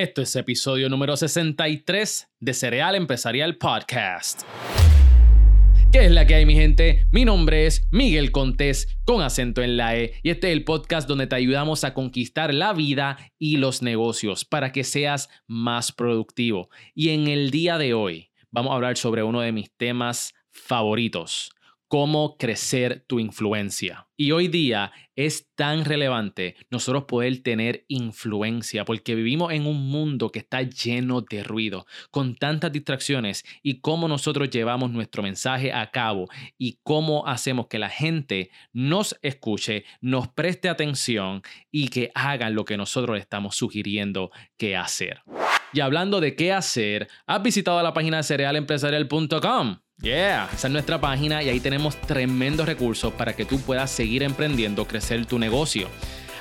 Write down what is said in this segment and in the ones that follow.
Esto es episodio número 63 de Cereal Empresarial Podcast. ¿Qué es la que hay, mi gente? Mi nombre es Miguel Contés, con acento en la E, y este es el podcast donde te ayudamos a conquistar la vida y los negocios para que seas más productivo. Y en el día de hoy vamos a hablar sobre uno de mis temas favoritos, cómo crecer tu influencia. Y hoy día es tan relevante nosotros poder tener influencia porque vivimos en un mundo que está lleno de ruido, con tantas distracciones y cómo nosotros llevamos nuestro mensaje a cabo y cómo hacemos que la gente nos escuche, nos preste atención y que hagan lo que nosotros estamos sugiriendo que hacer. Y hablando de qué hacer, ¿has visitado la página de cerealempresarial.com? Yeah, esa es nuestra página y ahí tenemos tremendos recursos para que tú puedas seguir emprendiendo, crecer tu negocio.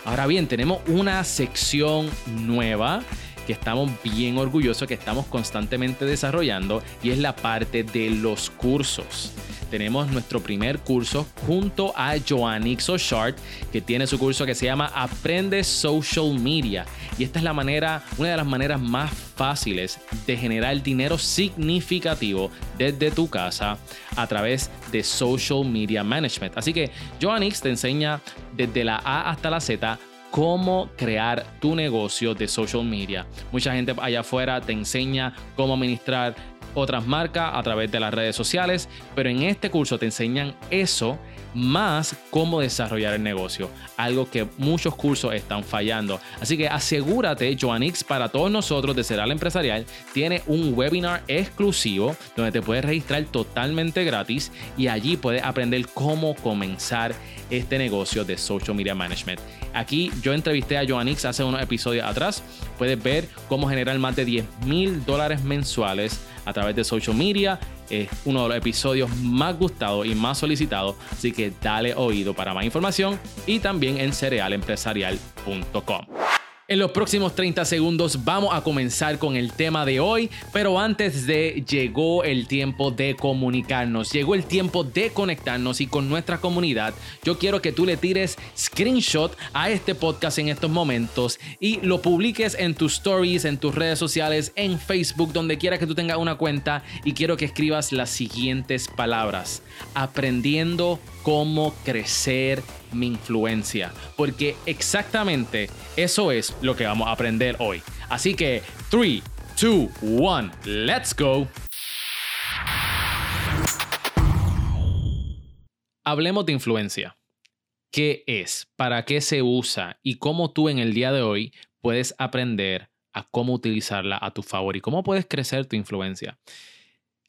Ahora bien, tenemos una sección nueva que estamos bien orgullosos, que estamos constantemente desarrollando y es la parte de los cursos tenemos nuestro primer curso junto a Joannix O'Shart, que tiene su curso que se llama Aprende Social Media. Y esta es la manera, una de las maneras más fáciles de generar dinero significativo desde tu casa a través de Social Media Management. Así que Joannix te enseña desde la A hasta la Z cómo crear tu negocio de social media. Mucha gente allá afuera te enseña cómo administrar otras marcas a través de las redes sociales, pero en este curso te enseñan eso más cómo desarrollar el negocio, algo que muchos cursos están fallando. Así que asegúrate, Joannix, para todos nosotros de Ceral Empresarial, tiene un webinar exclusivo donde te puedes registrar totalmente gratis y allí puedes aprender cómo comenzar este negocio de social media management. Aquí yo entrevisté a Joannix hace unos episodios atrás. Puedes ver cómo generar más de 10 mil dólares mensuales a través de social media es uno de los episodios más gustados y más solicitados, así que dale oído para más información y también en cerealempresarial.com. En los próximos 30 segundos vamos a comenzar con el tema de hoy, pero antes de llegó el tiempo de comunicarnos, llegó el tiempo de conectarnos y con nuestra comunidad. Yo quiero que tú le tires screenshot a este podcast en estos momentos y lo publiques en tus stories, en tus redes sociales, en Facebook, donde quiera que tú tengas una cuenta y quiero que escribas las siguientes palabras. Aprendiendo cómo crecer mi influencia, porque exactamente eso es lo que vamos a aprender hoy. Así que 3, 2, 1, let's go. Hablemos de influencia. ¿Qué es? ¿Para qué se usa? Y cómo tú en el día de hoy puedes aprender a cómo utilizarla a tu favor y cómo puedes crecer tu influencia.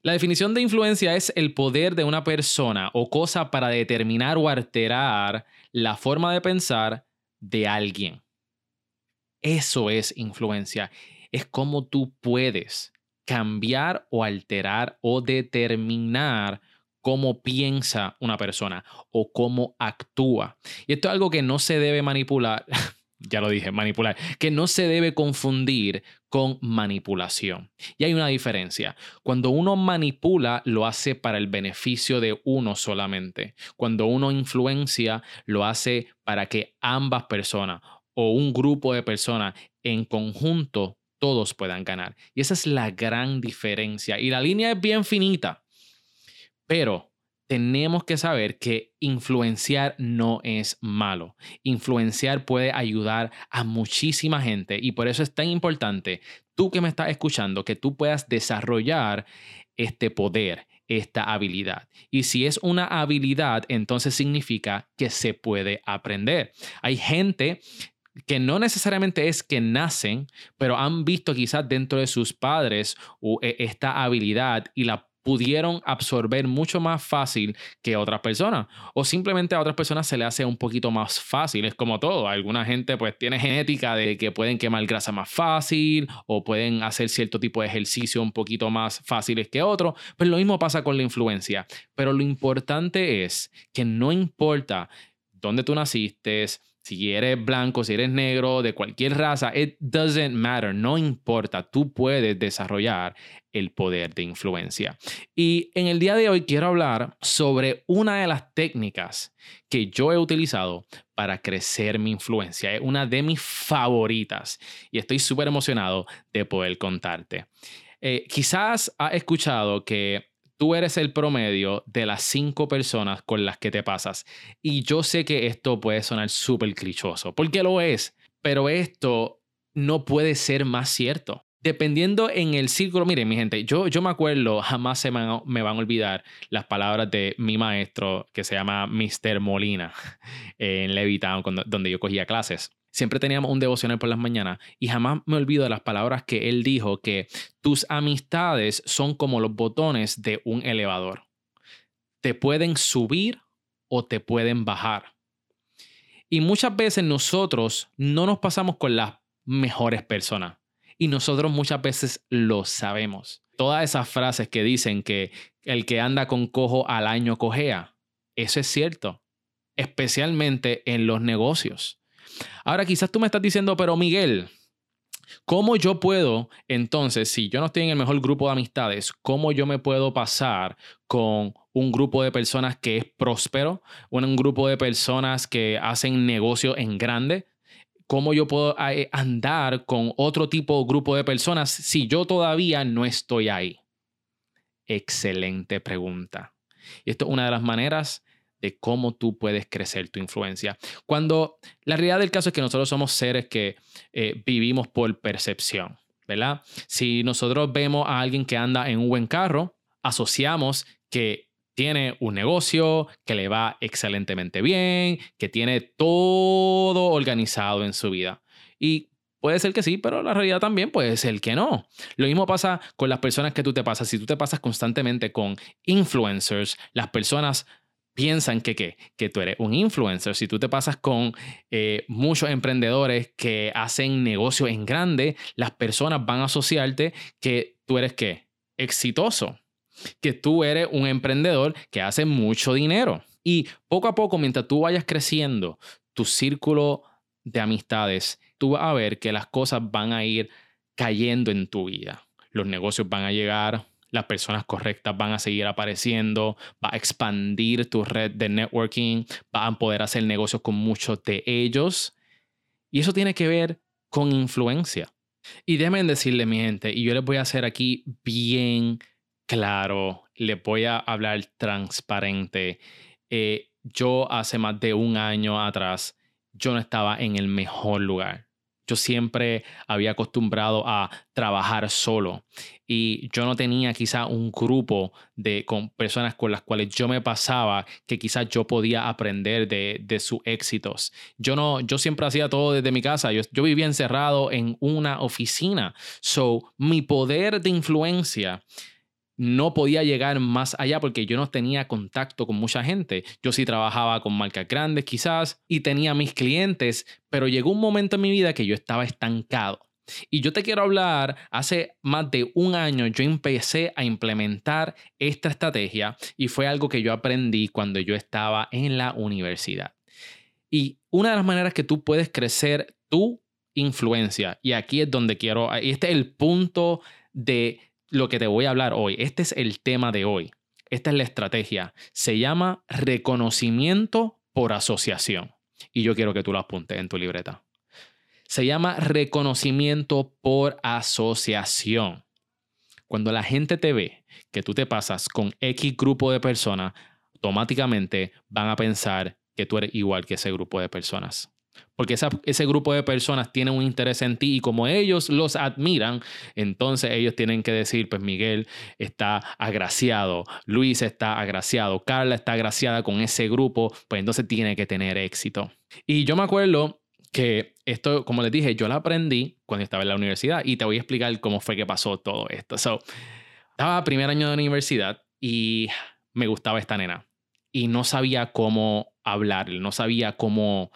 La definición de influencia es el poder de una persona o cosa para determinar o alterar la forma de pensar de alguien. Eso es influencia. Es como tú puedes cambiar o alterar o determinar cómo piensa una persona o cómo actúa. Y esto es algo que no se debe manipular. Ya lo dije, manipular, que no se debe confundir con manipulación. Y hay una diferencia. Cuando uno manipula, lo hace para el beneficio de uno solamente. Cuando uno influencia, lo hace para que ambas personas o un grupo de personas en conjunto todos puedan ganar. Y esa es la gran diferencia. Y la línea es bien finita. Pero tenemos que saber que influenciar no es malo. Influenciar puede ayudar a muchísima gente y por eso es tan importante, tú que me estás escuchando, que tú puedas desarrollar este poder, esta habilidad. Y si es una habilidad, entonces significa que se puede aprender. Hay gente que no necesariamente es que nacen, pero han visto quizás dentro de sus padres e, esta habilidad y la pudieron absorber mucho más fácil que otras personas. O simplemente a otras personas se le hace un poquito más fácil. Es como todo. Alguna gente pues tiene genética de que pueden quemar grasa más fácil o pueden hacer cierto tipo de ejercicio un poquito más fáciles que otros. Pues lo mismo pasa con la influencia. Pero lo importante es que no importa dónde tú naciste, Si eres blanco, si eres negro, de cualquier raza, it doesn't matter, no importa, tú puedes desarrollar el poder de influencia. Y en el día de hoy quiero hablar sobre una de las técnicas que yo he utilizado para crecer mi influencia. Es una de mis favoritas y estoy súper emocionado de poder contarte. Eh, quizás has escuchado que tú eres el promedio de las cinco personas con las que te pasas. Y yo sé que esto puede sonar súper clichoso, porque lo es, pero esto no puede ser más cierto. Dependiendo en el círculo, miren mi gente, yo, yo me acuerdo, jamás se me, van a olvidar las palabras de mi maestro que se llama Mr. Molina en Levitown, donde yo cogía clases siempre teníamos un devocional por las mañanas y jamás me olvido de las palabras que él dijo que tus amistades son como los botones de un elevador. Te pueden subir o te pueden bajar. Y muchas veces nosotros no nos pasamos con las mejores personas. Y nosotros muchas veces lo sabemos. Todas esas frases que dicen que el que anda con cojo al año cojea, eso es cierto, especialmente en los negocios. Ahora quizás tú me estás diciendo, pero Miguel, ¿cómo yo puedo entonces, si yo no estoy en el mejor grupo de amistades, cómo yo me puedo pasar con un grupo de personas que es próspero, un grupo de personas que hacen negocio en grande? ¿Cómo yo puedo eh, andar con otro tipo de grupo de personas si yo todavía no estoy ahí? Excelente pregunta. Y esto es una de las maneras de cómo tú puedes crecer tu influencia. Cuando la realidad del caso es que nosotros somos seres que eh, vivimos por percepción, ¿verdad? Si nosotros vemos a alguien que anda en un buen carro, asociamos que tiene un negocio, que le va excelentemente bien, que tiene todo organizado en su vida. Y Puede ser que sí, pero la realidad también puede ser que no. Lo mismo pasa con las personas que tú te pasas. Si tú te pasas constantemente con influencers, las personas piensan que, que tú eres un influencer. Si tú te pasas con eh, muchos emprendedores que hacen negocio en grande, las personas van a asociarte que tú eres qué? Exitoso. Que tú eres un emprendedor que hace mucho dinero. Y poco a poco, mientras tú vayas creciendo, tu círculo de amistades, tú vas a ver que las cosas van a ir cayendo en tu vida. Los negocios van a llegar, las personas correctas van a seguir apareciendo, va a expandir tu red de networking, van a poder hacer negocios con muchos de ellos. Y eso tiene que ver con influencia. Y déjenme decirle, mi gente, y yo les voy a hacer aquí bien claro, les voy a hablar transparente. Eh, yo hace más de un año atrás, yo no estaba en el mejor lugar yo siempre había acostumbrado a trabajar solo y yo no tenía quizá un grupo de personas con las cuales yo me pasaba que quizás yo podía aprender de, de sus éxitos. Yo no, yo siempre hacía todo desde mi casa. Yo, yo vivía encerrado en una oficina. So, mi poder de influencia no podía llegar más allá porque yo no tenía contacto con mucha gente. Yo sí trabajaba con marcas grandes quizás y tenía mis clientes, pero llegó un momento en mi vida que yo estaba estancado. Y yo te quiero hablar, hace más de un año yo empecé a implementar esta estrategia y fue algo que yo aprendí cuando yo estaba en la universidad. Y una de las maneras que tú puedes crecer tu influencia, y aquí es donde quiero, este es el punto de lo que te voy a hablar hoy. Este es el tema de hoy. Esta es la estrategia. Se llama reconocimiento por asociación. Y yo quiero que tú lo apuntes en tu libreta. Se llama reconocimiento por asociación. Cuando la gente te ve que tú te pasas con X grupo de personas, automáticamente van a pensar que tú eres igual que ese grupo de personas porque ese grupo de personas tiene un interés en ti y como ellos los admiran, entonces ellos tienen que decir, pues Miguel está agraciado, Luis está agraciado, Carla está agraciada con ese grupo, pues entonces tiene que tener éxito. Y yo me acuerdo que esto, como les dije, yo lo aprendí cuando estaba en la universidad y te voy a explicar cómo fue que pasó todo esto. So, estaba primer año de universidad y me gustaba esta nena y no sabía cómo hablar, no sabía cómo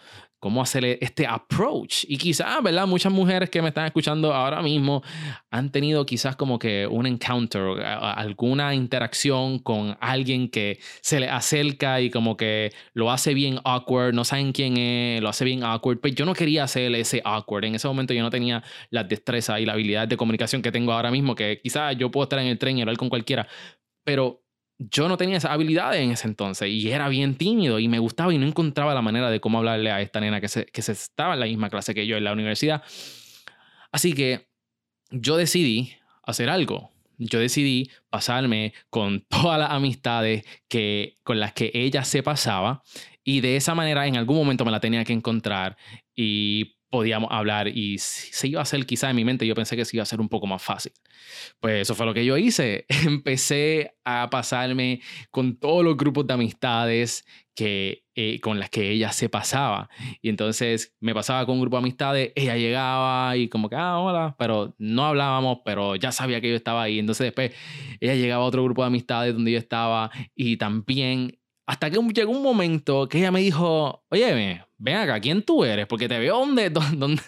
cómo hacer este approach. Y quizás, ¿verdad? Muchas mujeres que me están escuchando ahora mismo han tenido quizás como que un encounter, alguna interacción con alguien que se le acerca y como que lo hace bien awkward, no saben quién es, lo hace bien awkward. Pero yo no quería hacer ese awkward. En ese momento yo no tenía la destreza y la habilidad de comunicación que tengo ahora mismo, que quizás yo puedo estar en el tren y hablar con cualquiera. Pero yo no tenía esa habilidad en ese entonces y era bien tímido y me gustaba y no encontraba la manera de cómo hablarle a esta nena que se, que se estaba en la misma clase que yo en la universidad. Así que yo decidí hacer algo. Yo decidí pasarme con todas las amistades que, con las que ella se pasaba y de esa manera en algún momento me la tenía que encontrar y podíamos hablar y se iba a hacer quizá en mi mente, yo pensé que se iba a ser un poco más fácil. Pues eso fue lo que yo hice. Empecé a pasarme con todos los grupos de amistades que, eh, con las que ella se pasaba. Y entonces me pasaba con un grupo de amistades, ella llegaba y como que, ah, hola, pero no hablábamos, pero ya sabía que yo estaba ahí. Entonces después ella llegaba a otro grupo de amistades donde yo estaba y también hasta que llegó un momento que ella me dijo, oye, ven acá, ¿quién tú eres? Porque te veo donde, donde,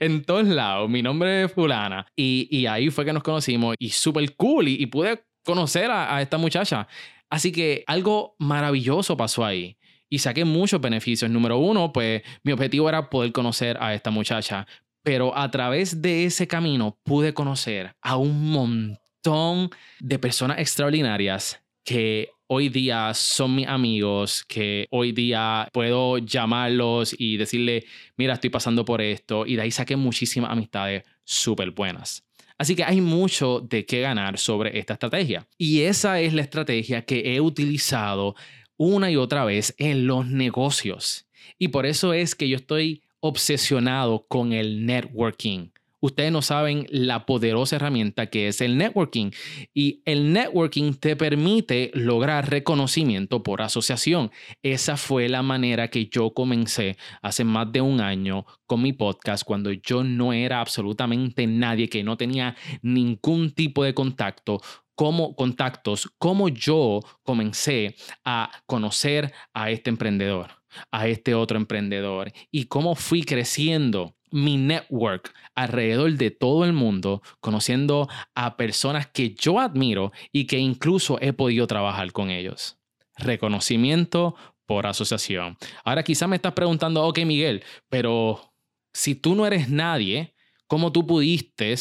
en todos lados, mi nombre es fulana. Y, y ahí fue que nos conocimos y súper cool y, pude conocer a, a esta muchacha. Así que algo maravilloso pasó ahí y saqué muchos beneficios. Número uno, pues mi objetivo era poder conocer a esta muchacha, pero a través de ese camino pude conocer a un montón de personas extraordinarias que hoy día son mis amigos, que hoy día puedo llamarlos y decirle, mira, estoy pasando por esto, y de ahí saqué muchísimas amistades súper buenas. Así que hay mucho de qué ganar sobre esta estrategia. Y esa es la estrategia que he utilizado una y otra vez en los negocios. Y por eso es que yo estoy obsesionado con el networking ustedes no saben la poderosa herramienta que es el networking. Y el networking te permite lograr reconocimiento por asociación. Esa fue la manera que yo comencé hace más de un año con mi podcast cuando yo no era absolutamente nadie, que no tenía ningún tipo de contacto como contactos, como yo comencé a conocer a este emprendedor, a este otro emprendedor y cómo fui creciendo mi network alrededor de todo el mundo, conociendo a personas que yo admiro y que incluso he podido trabajar con ellos. Reconocimiento por asociación. Ahora quizá me estás preguntando, ok Miguel, pero si tú no eres nadie, ¿cómo tú pudiste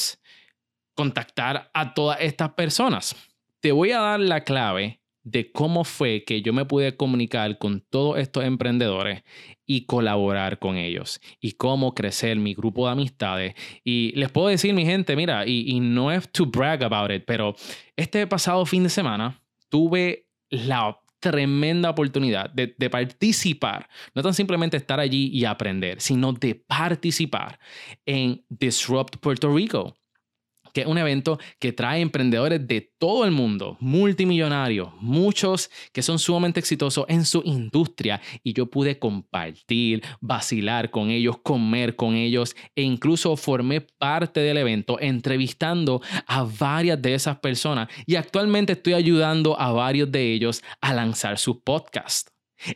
contactar a todas estas personas? Te voy a dar la clave de cómo fue que yo me pude comunicar con todos estos emprendedores y colaborar con ellos y cómo crecer mi grupo de amistades. Y les puedo decir, mi gente, mira, y, no es to brag about it, pero este pasado fin de semana tuve la tremenda oportunidad de, de, participar, no tan simplemente estar allí y aprender, sino de participar en Disrupt Puerto Rico que es un evento que trae emprendedores de todo el mundo, multimillonarios, muchos que son sumamente exitosos en su industria y yo pude compartir, vacilar con ellos, comer con ellos e incluso formé parte del evento entrevistando a varias de esas personas y actualmente estoy ayudando a varios de ellos a lanzar su podcast.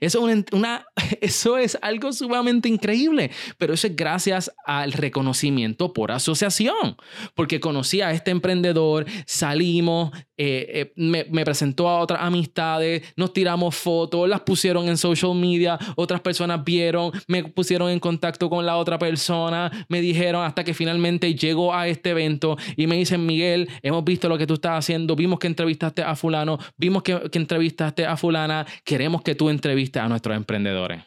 Eso, es algo sumamente increíble, pero eso es gracias al reconocimiento por asociación, porque conocí a este emprendedor, salimos, eh, eh, me, presentó a otras amistades, nos tiramos fotos, las pusieron en social media, otras personas vieron, me pusieron en contacto con la otra persona, me dijeron hasta que finalmente llego a este evento y me dicen, Miguel, hemos visto lo que tú estás haciendo, vimos que entrevistaste a fulano, vimos que, que entrevistaste a fulana, queremos que tú entrevistes viste a nuestros emprendedores?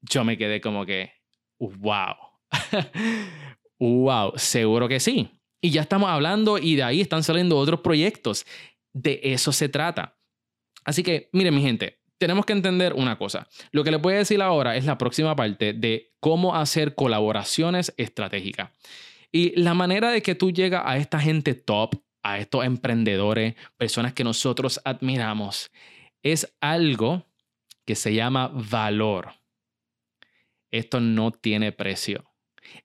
Yo me quedé como que, wow. wow, seguro que sí. Y ya estamos hablando y de ahí están saliendo otros proyectos. De eso se trata. Así que, miren mi gente, tenemos que entender una cosa. Lo que les voy a decir ahora es la próxima parte de cómo hacer colaboraciones estratégicas. Y la manera de que tú llegas a esta gente top, a estos emprendedores, personas que nosotros admiramos, es algo que se llama valor. Esto no tiene precio.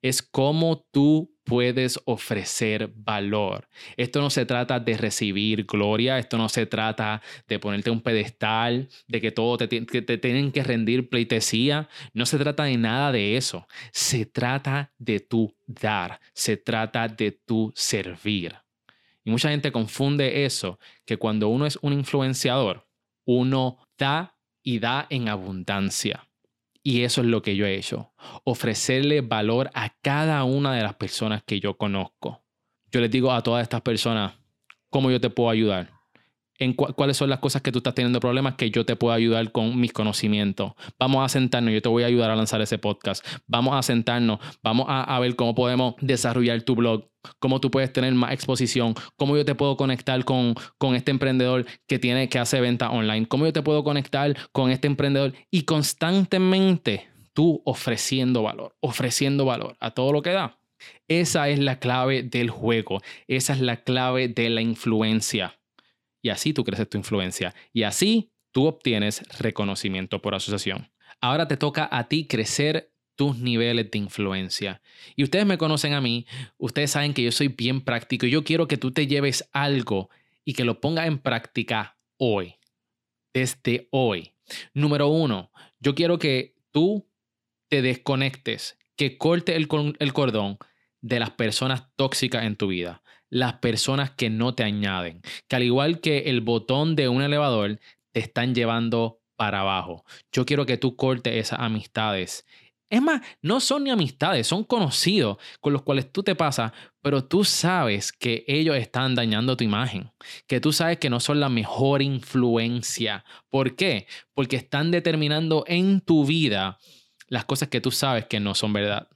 Es como tú puedes ofrecer valor. Esto no se trata de recibir gloria, esto no se trata de ponerte un pedestal, de que todo te, tienen que rendir pleitesía. No se trata de nada de eso. Se trata de tu dar, se trata de tu servir. Y mucha gente confunde eso, que cuando uno es un influenciador, uno da y da en abundancia. Y eso es lo que yo he hecho, ofrecerle valor a cada una de las personas que yo conozco. Yo les digo a todas estas personas, ¿cómo yo te puedo ayudar? En cuáles son las cosas que tú estás teniendo problemas que yo te puedo ayudar con mis conocimientos. Vamos a sentarnos, yo te voy a ayudar a lanzar ese podcast. Vamos a sentarnos, vamos a, ver cómo podemos desarrollar tu blog, cómo tú puedes tener más exposición, cómo yo te puedo conectar con, con este emprendedor que tiene que hacer venta online, cómo yo te puedo conectar con este emprendedor y constantemente tú ofreciendo valor, ofreciendo valor a todo lo que da. Esa es la clave del juego, esa es la clave de la influencia y así tú creces tu influencia y así tú obtienes reconocimiento por asociación. Ahora te toca a ti crecer tus niveles de influencia. Y ustedes me conocen a mí, ustedes saben que yo soy bien práctico y yo quiero que tú te lleves algo y que lo pongas en práctica hoy, desde hoy. Número uno, yo quiero que tú te desconectes, que corte el, el cordón de las personas tóxicas en tu vida las personas que no te añaden, que al igual que el botón de un elevador, te están llevando para abajo. Yo quiero que tú cortes esas amistades. Es más, no son ni amistades, son conocidos con los cuales tú te pasas, pero tú sabes que ellos están dañando tu imagen, que tú sabes que no son la mejor influencia. ¿Por qué? Porque están determinando en tu vida las cosas que tú sabes que no son verdad.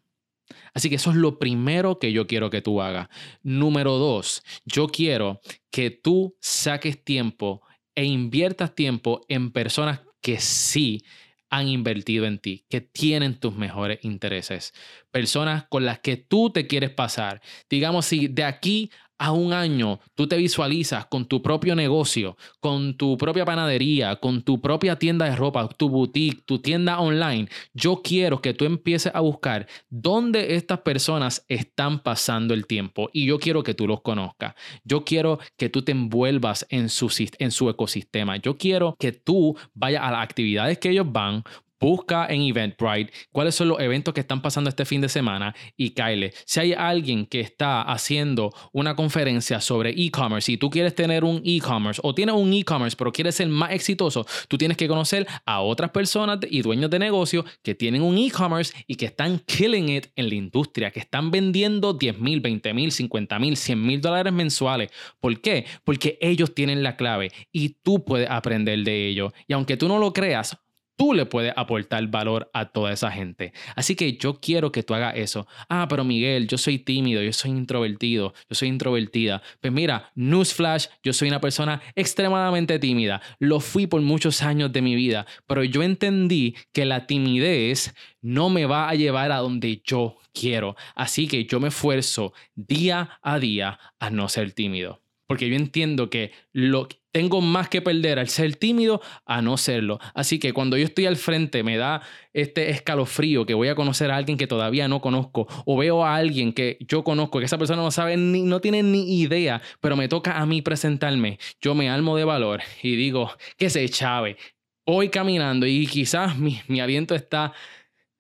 Así que eso es lo primero que yo quiero que tú hagas. Número dos, yo quiero que tú saques tiempo e inviertas tiempo en personas que sí han invertido en ti, que tienen tus mejores intereses, personas con las que tú te quieres pasar. Digamos, si de aquí a un año tú te visualizas con tu propio negocio, con tu propia panadería, con tu propia tienda de ropa, tu boutique, tu tienda online, yo quiero que tú empieces a buscar dónde estas personas están pasando el tiempo y yo quiero que tú los conozcas. Yo quiero que tú te envuelvas en su, en su ecosistema. Yo quiero que tú vayas a las actividades que ellos van, Busca en Eventbrite cuáles son los eventos que están pasando este fin de semana y Kyle, si hay alguien que está haciendo una conferencia sobre e-commerce y tú quieres tener un e-commerce o tienes un e-commerce pero quieres ser más exitoso, tú tienes que conocer a otras personas y dueños de negocio que tienen un e-commerce y que están killing it en la industria, que están vendiendo 10 mil, 20 mil, 50 mil, 100 mil dólares mensuales. ¿Por qué? Porque ellos tienen la clave y tú puedes aprender de ellos. Y aunque tú no lo creas, tú le puedes aportar valor a toda esa gente. Así que yo quiero que tú hagas eso. Ah, pero Miguel, yo soy tímido, yo soy introvertido, yo soy introvertida. Pues mira, newsflash, yo soy una persona extremadamente tímida. Lo fui por muchos años de mi vida, pero yo entendí que la timidez no me va a llevar a donde yo quiero. Así que yo me esfuerzo día a día a no ser tímido porque yo entiendo que lo tengo más que perder al ser tímido a no serlo. Así que cuando yo estoy al frente me da este escalofrío que voy a conocer a alguien que todavía no conozco o veo a alguien que yo conozco que esa persona no sabe ni no tiene ni idea, pero me toca a mí presentarme. Yo me almo de valor y digo, que se chave. Hoy caminando y quizás mi, mi aliento está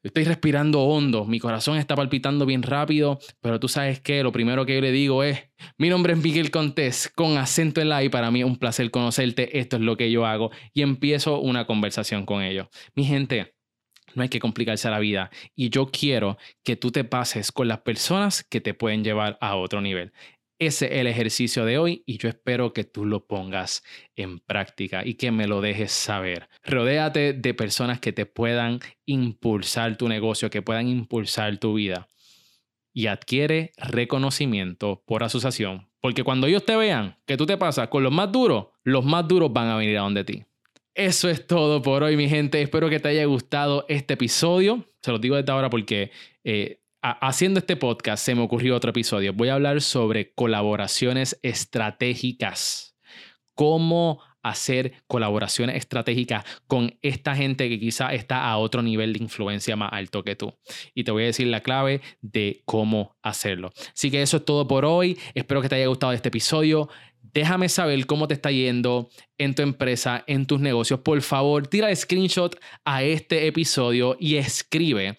Estoy respirando hondo, mi corazón está palpitando bien rápido, pero tú sabes que lo primero que yo le digo es, mi nombre es Miguel Contés, con acento en la y para mí es un placer conocerte, esto es lo que yo hago y empiezo una conversación con ellos. Mi gente, no hay que complicarse la vida y yo quiero que tú te pases con las personas que te pueden llevar a otro nivel. Ese es el ejercicio de hoy y yo espero que tú lo pongas en práctica y que me lo dejes saber. Rodéate de personas que te puedan impulsar tu negocio, que puedan impulsar tu vida y adquiere reconocimiento por asociación. Porque cuando ellos te vean que tú te pasas con los más duros, los más duros van a venir a donde ti. Eso es todo por hoy, mi gente. Espero que te haya gustado este episodio. Se los digo desde ahora porque eh, haciendo este podcast se me ocurrió otro episodio. Voy a hablar sobre colaboraciones estratégicas. Cómo hacer colaboraciones estratégicas con esta gente que quizá está a otro nivel de influencia más alto que tú. Y te voy a decir la clave de cómo hacerlo. Así que eso es todo por hoy. Espero que te haya gustado este episodio. Déjame saber cómo te está yendo en tu empresa, en tus negocios. Por favor, tira screenshot a este episodio y escribe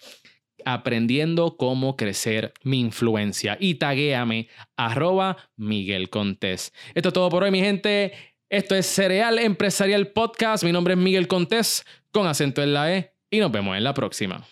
aprendiendo cómo crecer mi influencia y taguéame arroba Miguel Contés. Esto es todo por hoy, mi gente. Esto es Cereal Empresarial Podcast. Mi nombre es Miguel Contés con acento en la E y nos vemos en la próxima.